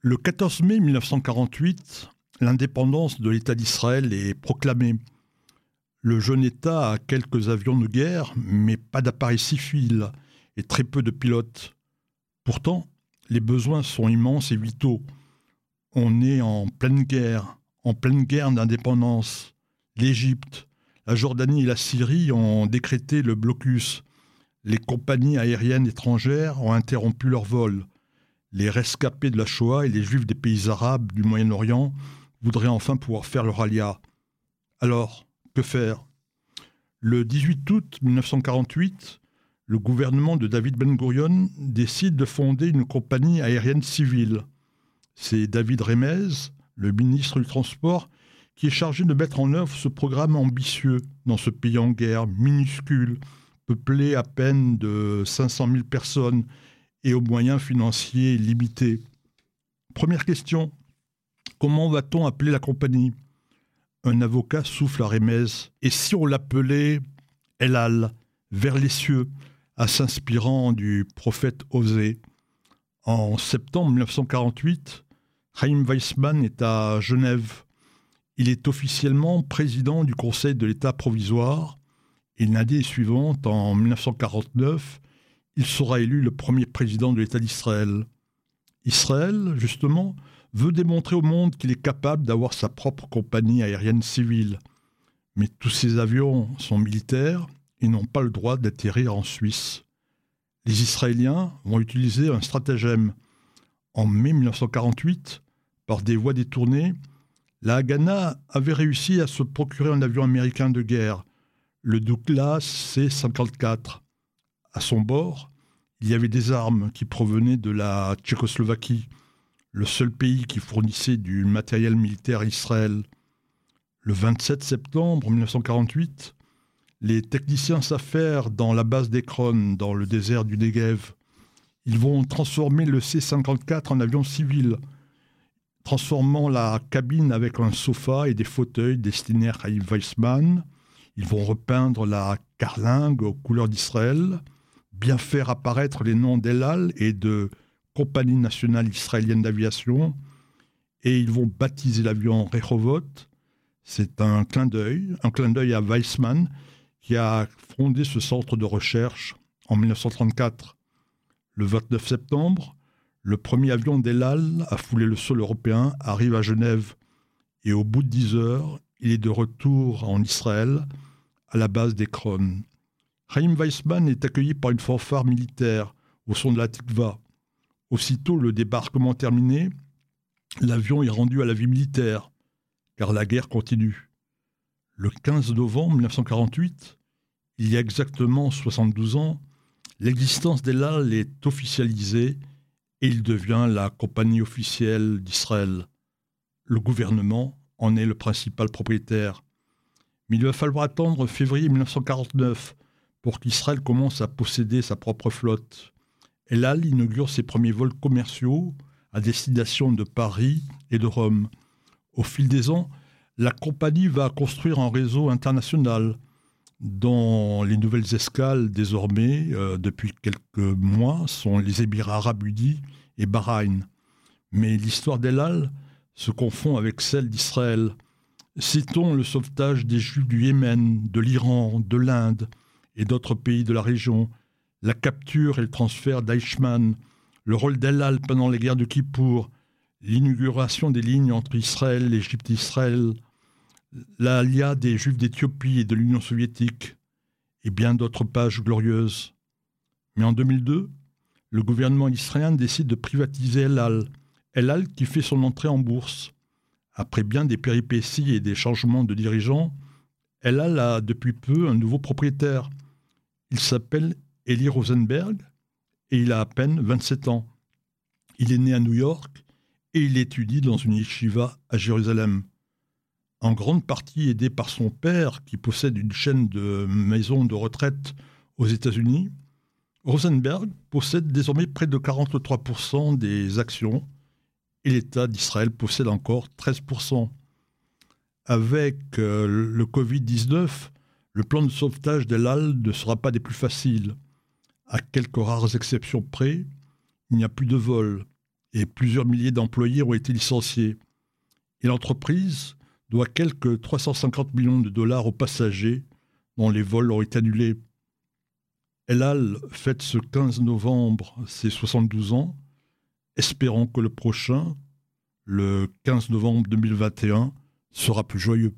Le 14 mai 1948, l'indépendance de l'État d'Israël est proclamée. Le jeune État a quelques avions de guerre, mais pas d'appareils civils et très peu de pilotes. Pourtant, les besoins sont immenses et vitaux. On est en pleine guerre, en pleine guerre d'indépendance. L'Égypte, la Jordanie et la Syrie ont décrété le blocus. Les compagnies aériennes étrangères ont interrompu leur vol. Les rescapés de la Shoah et les juifs des pays arabes du Moyen-Orient voudraient enfin pouvoir faire leur alia. Alors, que faire? Le 18 août 1948, le gouvernement de David Ben Gurion décide de fonder une compagnie aérienne civile. C'est David Remez, le ministre du Transport, qui est chargé de mettre en œuvre ce programme ambitieux dans ce pays en guerre, minuscule, peuplé à peine de 500 000 personnes et aux moyens financiers limités. Première question, comment va-t-on appeler la compagnie? Un avocat souffle à Remez. Et si on l'appelait Elal, vers les cieux, à s'inspirant du prophète Osée En septembre 1948, Chaim Weissman est à Genève. Il est officiellement président du Conseil de l'État provisoire et l'année suivante, en 1949, il sera élu le premier président de l'État d'Israël. Israël, justement, veut démontrer au monde qu'il est capable d'avoir sa propre compagnie aérienne civile. Mais tous ces avions sont militaires et n'ont pas le droit d'atterrir en Suisse. Les Israéliens vont utiliser un stratagème. En mai 1948, par des voies détournées, la Haganah avait réussi à se procurer un avion américain de guerre, le Douglas C-54. À son bord, il y avait des armes qui provenaient de la Tchécoslovaquie, le seul pays qui fournissait du matériel militaire à Israël. Le 27 septembre 1948, les techniciens s'affairent dans la base d'Ekron, dans le désert du Negev. Ils vont transformer le C-54 en avion civil, transformant la cabine avec un sofa et des fauteuils destinés à Weissman. Ils vont repeindre la carlingue aux couleurs d'Israël, bien faire apparaître les noms d'Elal et de Compagnie nationale israélienne d'aviation, et ils vont baptiser l'avion Rehovot. C'est un clin d'œil, un clin d'œil à Weissman, qui a fondé ce centre de recherche en 1934. Le 29 septembre, le premier avion d'Elal à fouler le sol européen arrive à Genève et au bout de dix heures, il est de retour en Israël à la base d'Ekron. Chaim Weissman est accueilli par une fanfare militaire au son de la Tikva. Aussitôt le débarquement terminé, l'avion est rendu à la vie militaire, car la guerre continue. Le 15 novembre 1948, il y a exactement 72 ans, l'existence d'Elal est officialisée et il devient la compagnie officielle d'Israël. Le gouvernement en est le principal propriétaire. Mais il va falloir attendre février 1949 pour qu'Israël commence à posséder sa propre flotte. Elal inaugure ses premiers vols commerciaux à destination de Paris et de Rome. Au fil des ans, la compagnie va construire un réseau international dont les nouvelles escales désormais, euh, depuis quelques mois, sont les Émirats arabes unis et Bahreïn. Mais l'histoire d'Elal se confond avec celle d'Israël. Citons le sauvetage des Juifs du Yémen, de l'Iran, de l'Inde et d'autres pays de la région, la capture et le transfert d'Eichmann, le rôle d'Elal pendant les guerres de Kippour, l'inauguration des lignes entre Israël, l'Égypte Israël, l'ALIA des Juifs d'Éthiopie et de l'Union soviétique, et bien d'autres pages glorieuses. Mais en 2002, le gouvernement israélien décide de privatiser El Al, El Al qui fait son entrée en bourse. Après bien des péripéties et des changements de dirigeants, El Al a depuis peu un nouveau propriétaire. Il s'appelle Eli Rosenberg et il a à peine 27 ans. Il est né à New York et il étudie dans une yeshiva à Jérusalem en grande partie aidé par son père, qui possède une chaîne de maisons de retraite aux États-Unis, Rosenberg possède désormais près de 43% des actions et l'État d'Israël possède encore 13%. Avec euh, le Covid-19, le plan de sauvetage d'El ne sera pas des plus faciles. À quelques rares exceptions près, il n'y a plus de vols. et plusieurs milliers d'employés ont été licenciés. Et l'entreprise doit quelques 350 millions de dollars aux passagers dont les vols ont été annulés. El Al fête ce 15 novembre ses 72 ans, espérant que le prochain, le 15 novembre 2021, sera plus joyeux.